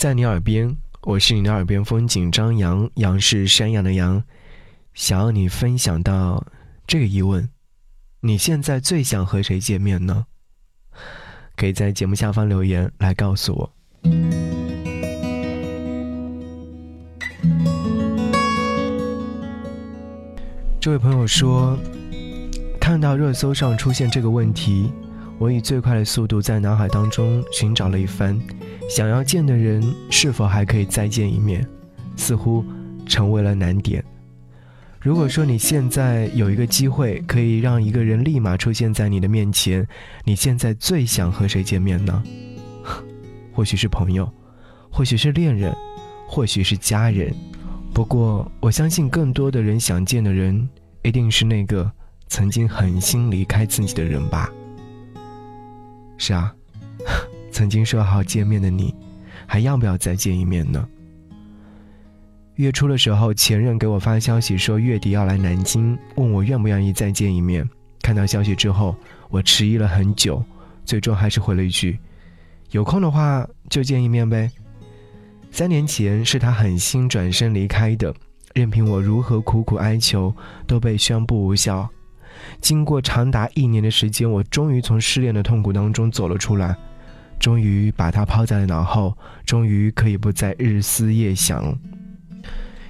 在你耳边，我是你的耳边风景张扬，杨是山羊的羊。想要你分享到这个疑问：你现在最想和谁见面呢？可以在节目下方留言来告诉我。这位朋友说，看到热搜上出现这个问题，我以最快的速度在脑海当中寻找了一番。想要见的人是否还可以再见一面，似乎成为了难点。如果说你现在有一个机会可以让一个人立马出现在你的面前，你现在最想和谁见面呢？或许是朋友，或许是恋人，或许是家人。不过我相信，更多的人想见的人，一定是那个曾经狠心离开自己的人吧。是啊。曾经说好见面的你，还要不要再见一面呢？月初的时候，前任给我发消息说月底要来南京，问我愿不愿意再见一面。看到消息之后，我迟疑了很久，最终还是回了一句：“有空的话就见一面呗。”三年前是他狠心转身离开的，任凭我如何苦苦哀求，都被宣布无效。经过长达一年的时间，我终于从失恋的痛苦当中走了出来。终于把他抛在了脑后，终于可以不再日思夜想。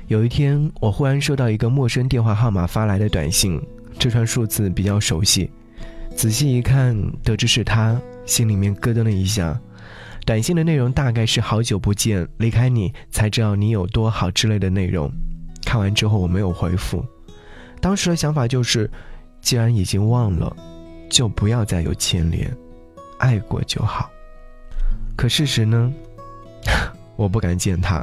有一天，我忽然收到一个陌生电话号码发来的短信，这串数字比较熟悉。仔细一看，得知是他，心里面咯噔了一下。短信的内容大概是“好久不见，离开你才知道你有多好”之类的内容。看完之后，我没有回复。当时的想法就是，既然已经忘了，就不要再有牵连，爱过就好。可事实呢？我不敢见他，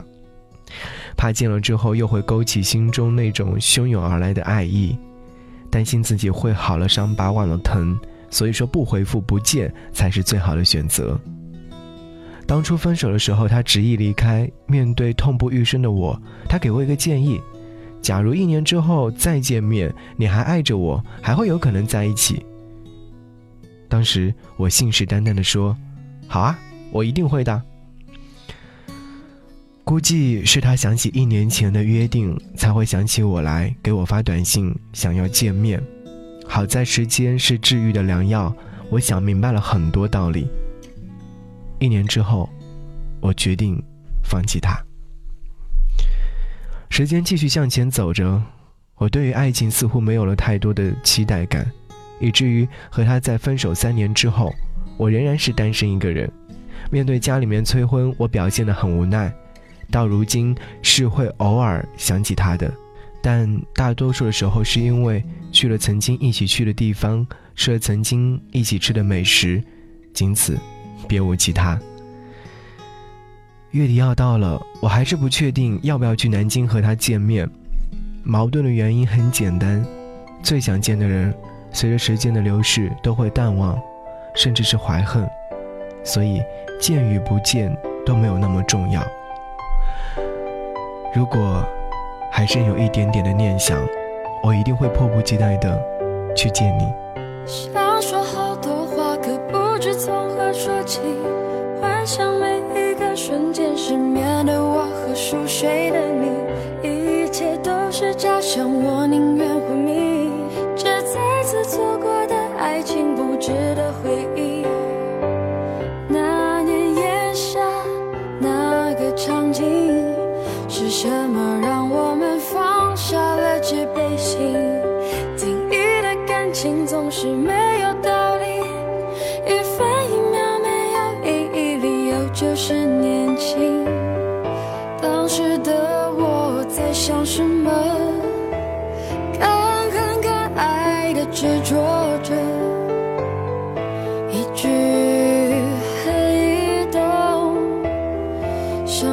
怕见了之后又会勾起心中那种汹涌而来的爱意，担心自己会好了伤疤忘了疼，所以说不回复不见才是最好的选择。当初分手的时候，他执意离开，面对痛不欲生的我，他给我一个建议：假如一年之后再见面，你还爱着我，还会有可能在一起。当时我信誓旦旦地说：“好啊。”我一定会的。估计是他想起一年前的约定，才会想起我来给我发短信，想要见面。好在时间是治愈的良药，我想明白了很多道理。一年之后，我决定放弃他。时间继续向前走着，我对于爱情似乎没有了太多的期待感，以至于和他在分手三年之后，我仍然是单身一个人。面对家里面催婚，我表现得很无奈。到如今是会偶尔想起他的，但大多数的时候是因为去了曾经一起去的地方，吃了曾经一起吃的美食，仅此，别无其他。月底要到了，我还是不确定要不要去南京和他见面。矛盾的原因很简单，最想见的人，随着时间的流逝都会淡忘，甚至是怀恨，所以。见与不见都没有那么重要。如果还是有一点点的念想，我一定会迫不及待的去见你。想说好多话，可不知从何说起。幻想每一个瞬间失眠的我和熟睡的你，一切都是场景是什么让我们放下了戒备心？定义的感情总是没有道理，一分一秒没有意义，理由就是年轻。当时的我在想什么？敢恨敢爱的执着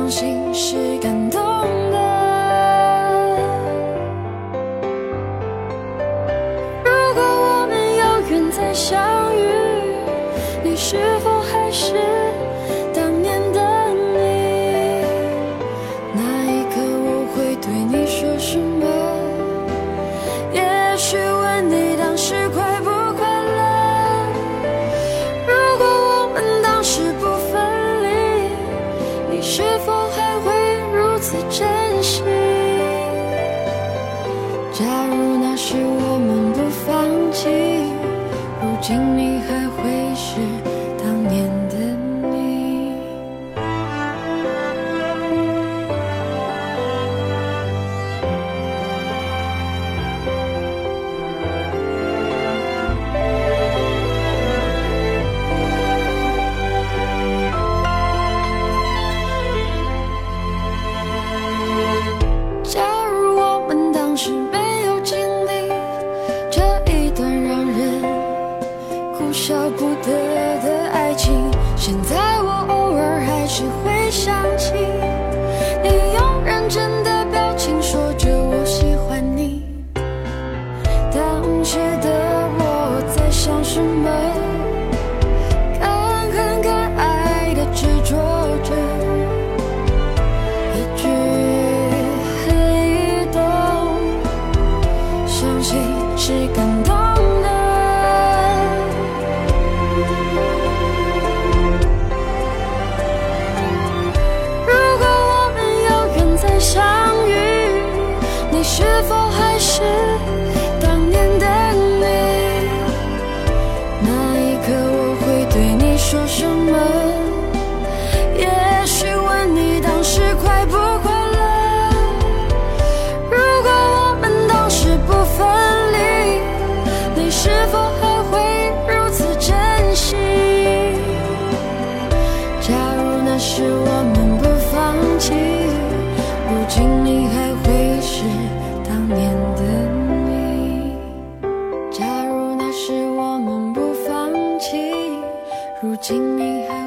心是感动的。如果我们有缘再相遇你是否还是是否如今你还